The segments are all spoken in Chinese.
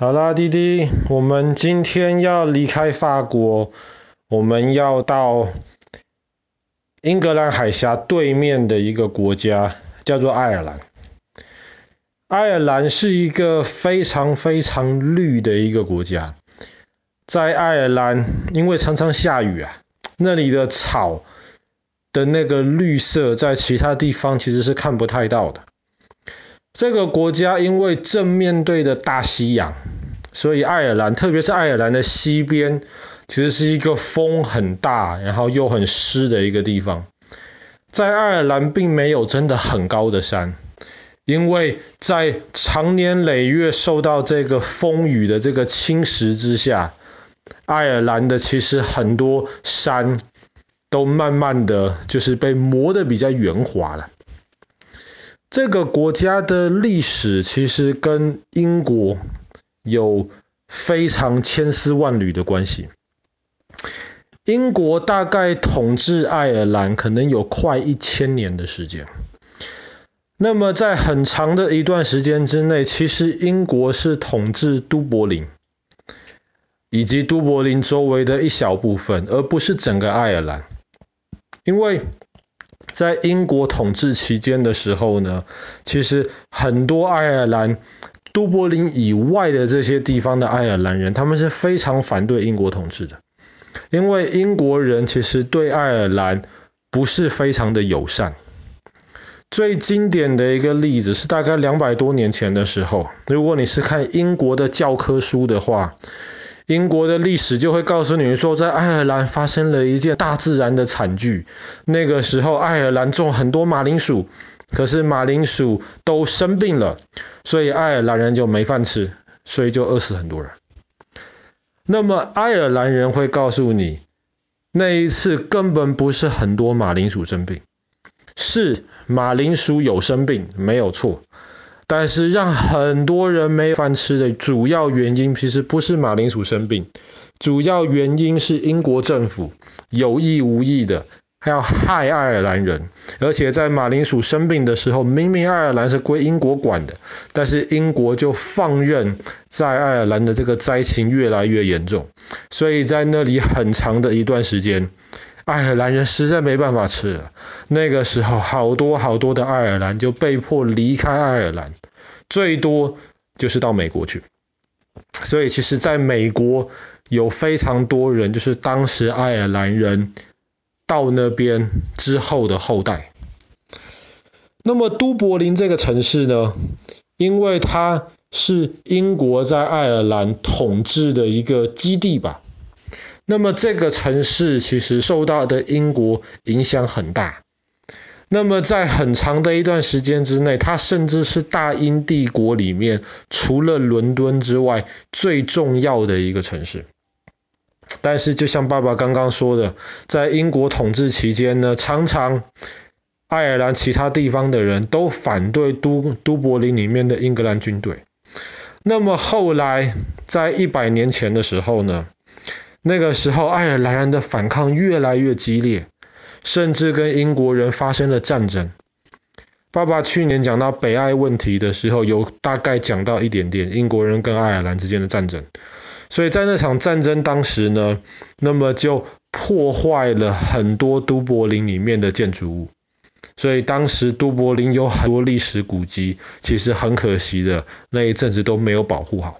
好啦，弟弟，我们今天要离开法国，我们要到英格兰海峡对面的一个国家，叫做爱尔兰。爱尔兰是一个非常非常绿的一个国家，在爱尔兰，因为常常下雨啊，那里的草的那个绿色，在其他地方其实是看不太到的。这个国家因为正面对的大西洋，所以爱尔兰，特别是爱尔兰的西边，其实是一个风很大，然后又很湿的一个地方。在爱尔兰并没有真的很高的山，因为在长年累月受到这个风雨的这个侵蚀之下，爱尔兰的其实很多山都慢慢的就是被磨得比较圆滑了。这个国家的历史其实跟英国有非常千丝万缕的关系。英国大概统治爱尔兰可能有快一千年的时间。那么在很长的一段时间之内，其实英国是统治都柏林以及都柏林周围的一小部分，而不是整个爱尔兰，因为。在英国统治期间的时候呢，其实很多爱尔兰都柏林以外的这些地方的爱尔兰人，他们是非常反对英国统治的，因为英国人其实对爱尔兰不是非常的友善。最经典的一个例子是大概两百多年前的时候，如果你是看英国的教科书的话。英国的历史就会告诉你说，在爱尔兰发生了一件大自然的惨剧。那个时候，爱尔兰种很多马铃薯，可是马铃薯都生病了，所以爱尔兰人就没饭吃，所以就饿死很多人。那么，爱尔兰人会告诉你，那一次根本不是很多马铃薯生病，是马铃薯有生病，没有错。但是让很多人没饭吃的主要原因，其实不是马铃薯生病，主要原因是英国政府有意无意的还要害爱尔兰人，而且在马铃薯生病的时候，明明爱尔兰是归英国管的，但是英国就放任在爱尔兰的这个灾情越来越严重，所以在那里很长的一段时间。爱尔兰人实在没办法吃了，那个时候好多好多的爱尔兰就被迫离开爱尔兰，最多就是到美国去。所以其实在美国有非常多人，就是当时爱尔兰人到那边之后的后代。那么都柏林这个城市呢，因为它是英国在爱尔兰统治的一个基地吧。那么这个城市其实受到的英国影响很大。那么在很长的一段时间之内，它甚至是大英帝国里面除了伦敦之外最重要的一个城市。但是就像爸爸刚刚说的，在英国统治期间呢，常常爱尔兰其他地方的人都反对都都柏林里面的英格兰军队。那么后来在一百年前的时候呢，那个时候，爱尔兰人的反抗越来越激烈，甚至跟英国人发生了战争。爸爸去年讲到北爱问题的时候，有大概讲到一点点英国人跟爱尔兰之间的战争。所以在那场战争当时呢，那么就破坏了很多都柏林里面的建筑物。所以当时都柏林有很多历史古迹，其实很可惜的，那一阵子都没有保护好。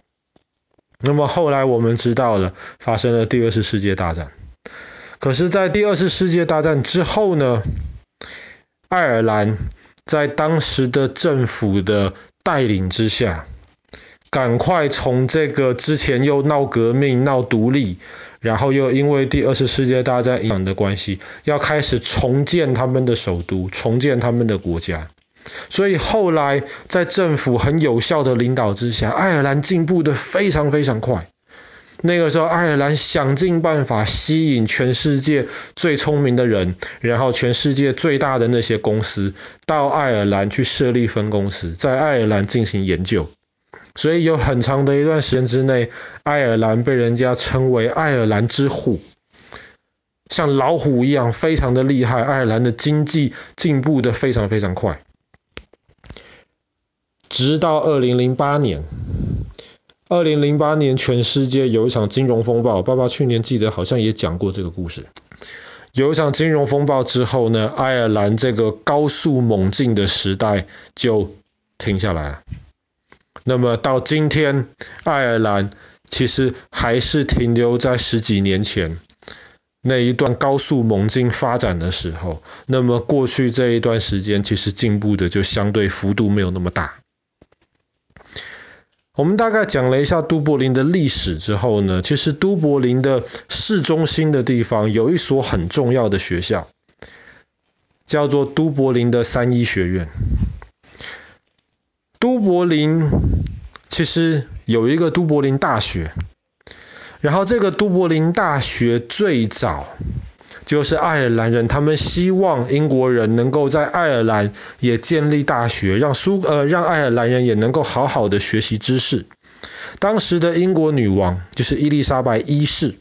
那么后来我们知道了，发生了第二次世界大战。可是，在第二次世界大战之后呢，爱尔兰在当时的政府的带领之下，赶快从这个之前又闹革命、闹独立，然后又因为第二次世界大战影响的关系，要开始重建他们的首都，重建他们的国家。所以后来在政府很有效的领导之下，爱尔兰进步得非常非常快。那个时候，爱尔兰想尽办法吸引全世界最聪明的人，然后全世界最大的那些公司到爱尔兰去设立分公司，在爱尔兰进行研究。所以有很长的一段时间之内，爱尔兰被人家称为爱尔兰之虎，像老虎一样非常的厉害。爱尔兰的经济进步得非常非常快。直到二零零八年，二零零八年全世界有一场金融风暴，爸爸去年记得好像也讲过这个故事。有一场金融风暴之后呢，爱尔兰这个高速猛进的时代就停下来了。那么到今天，爱尔兰其实还是停留在十几年前那一段高速猛进发展的时候。那么过去这一段时间，其实进步的就相对幅度没有那么大。我们大概讲了一下都柏林的历史之后呢，其实都柏林的市中心的地方有一所很重要的学校，叫做都柏林的三一学院。都柏林其实有一个都柏林大学，然后这个都柏林大学最早。就是爱尔兰人，他们希望英国人能够在爱尔兰也建立大学，让苏呃让爱尔兰人也能够好好的学习知识。当时的英国女王就是伊丽莎白一世，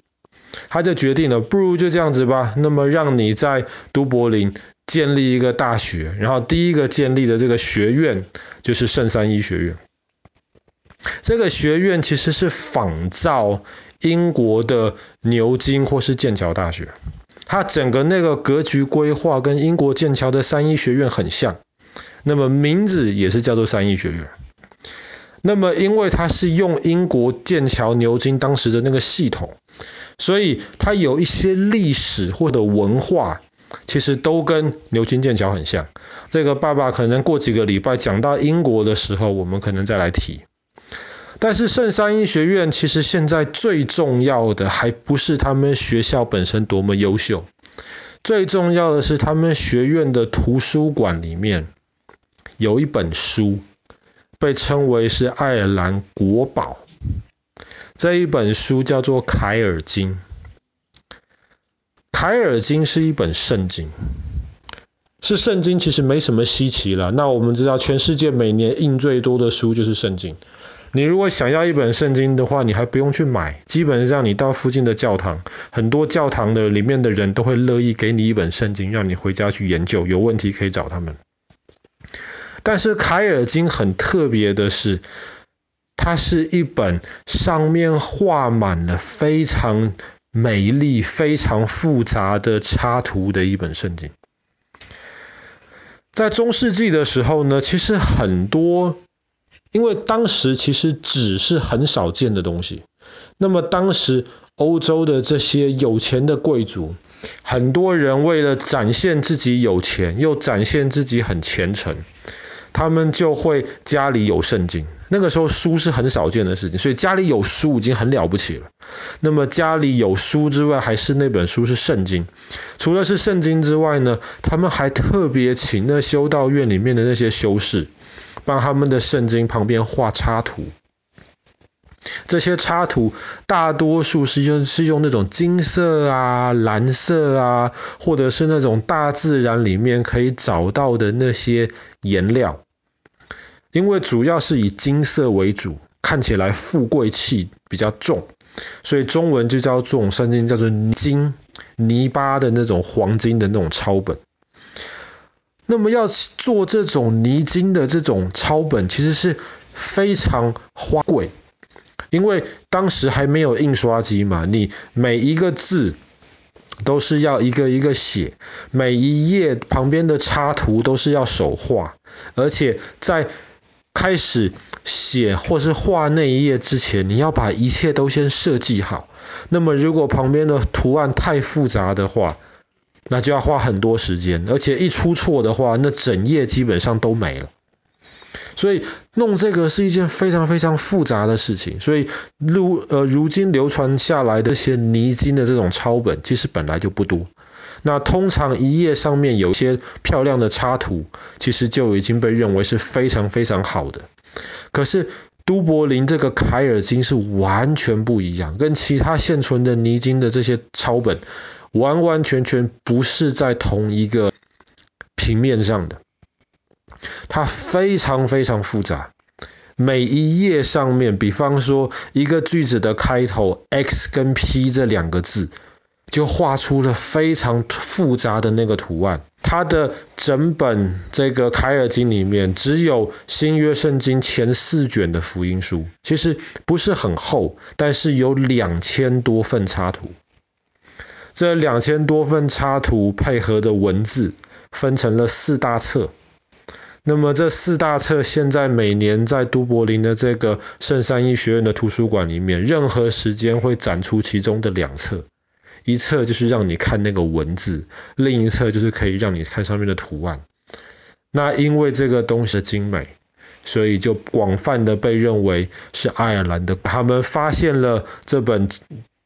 她就决定了，不如就这样子吧，那么让你在都柏林建立一个大学，然后第一个建立的这个学院就是圣三一学院。这个学院其实是仿造英国的牛津或是剑桥大学。它整个那个格局规划跟英国剑桥的三一学院很像，那么名字也是叫做三一学院。那么因为它是用英国剑桥牛津当时的那个系统，所以它有一些历史或者文化，其实都跟牛津剑桥很像。这个爸爸可能过几个礼拜讲到英国的时候，我们可能再来提。但是圣三一学院其实现在最重要的还不是他们学校本身多么优秀，最重要的是他们学院的图书馆里面有一本书，被称为是爱尔兰国宝。这一本书叫做《凯尔经》。凯尔经是一本圣经，是圣经其实没什么稀奇了。那我们知道全世界每年印最多的书就是圣经。你如果想要一本圣经的话，你还不用去买，基本上你到附近的教堂，很多教堂的里面的人都会乐意给你一本圣经，让你回家去研究，有问题可以找他们。但是凯尔经很特别的是，它是一本上面画满了非常美丽、非常复杂的插图的一本圣经。在中世纪的时候呢，其实很多。因为当时其实纸是很少见的东西，那么当时欧洲的这些有钱的贵族，很多人为了展现自己有钱，又展现自己很虔诚，他们就会家里有圣经。那个时候书是很少见的事情，所以家里有书已经很了不起了。那么家里有书之外，还是那本书是圣经。除了是圣经之外呢，他们还特别请那修道院里面的那些修士。帮他们的圣经旁边画插图，这些插图大多数是用是用那种金色啊、蓝色啊，或者是那种大自然里面可以找到的那些颜料，因为主要是以金色为主，看起来富贵气比较重，所以中文就叫这种圣经叫做金泥巴的那种黄金的那种抄本。那么要做这种泥金的这种抄本，其实是非常花贵，因为当时还没有印刷机嘛，你每一个字都是要一个一个写，每一页旁边的插图都是要手画，而且在开始写或是画那一页之前，你要把一切都先设计好。那么如果旁边的图案太复杂的话，那就要花很多时间，而且一出错的话，那整页基本上都没了。所以弄这个是一件非常非常复杂的事情。所以如呃如今流传下来的这些泥金的这种抄本，其实本来就不多。那通常一页上面有一些漂亮的插图，其实就已经被认为是非常非常好的。可是都柏林这个凯尔金是完全不一样，跟其他现存的泥金的这些抄本。完完全全不是在同一个平面上的，它非常非常复杂。每一页上面，比方说一个句子的开头 x 跟 p 这两个字，就画出了非常复杂的那个图案。它的整本这个凯尔经里面，只有新约圣经前四卷的福音书，其实不是很厚，但是有两千多份插图。这两千多份插图配合的文字，分成了四大册。那么这四大册现在每年在都柏林的这个圣三一学院的图书馆里面，任何时间会展出其中的两册。一册就是让你看那个文字，另一册就是可以让你看上面的图案。那因为这个东西的精美，所以就广泛的被认为是爱尔兰的。他们发现了这本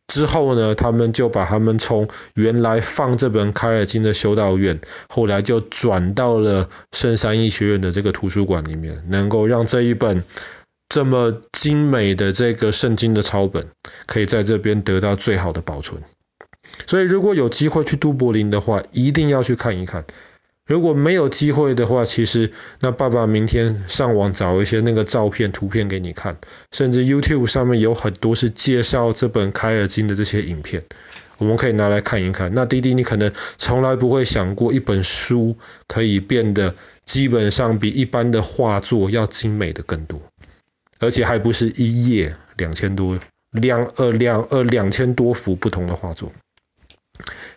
之后呢，他们就把他们从原来放这本凯尔经的修道院，后来就转到了圣三一学院的这个图书馆里面，能够让这一本这么精美的这个圣经的抄本，可以在这边得到最好的保存。所以，如果有机会去都柏林的话，一定要去看一看。如果没有机会的话，其实那爸爸明天上网找一些那个照片、图片给你看，甚至 YouTube 上面有很多是介绍这本凯尔经的这些影片，我们可以拿来看一看。那弟弟，你可能从来不会想过，一本书可以变得基本上比一般的画作要精美的更多，而且还不是一页两千多两呃两呃两千多幅不同的画作。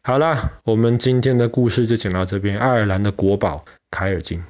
好啦，我们今天的故事就讲到这边。爱尔兰的国宝凯尔经。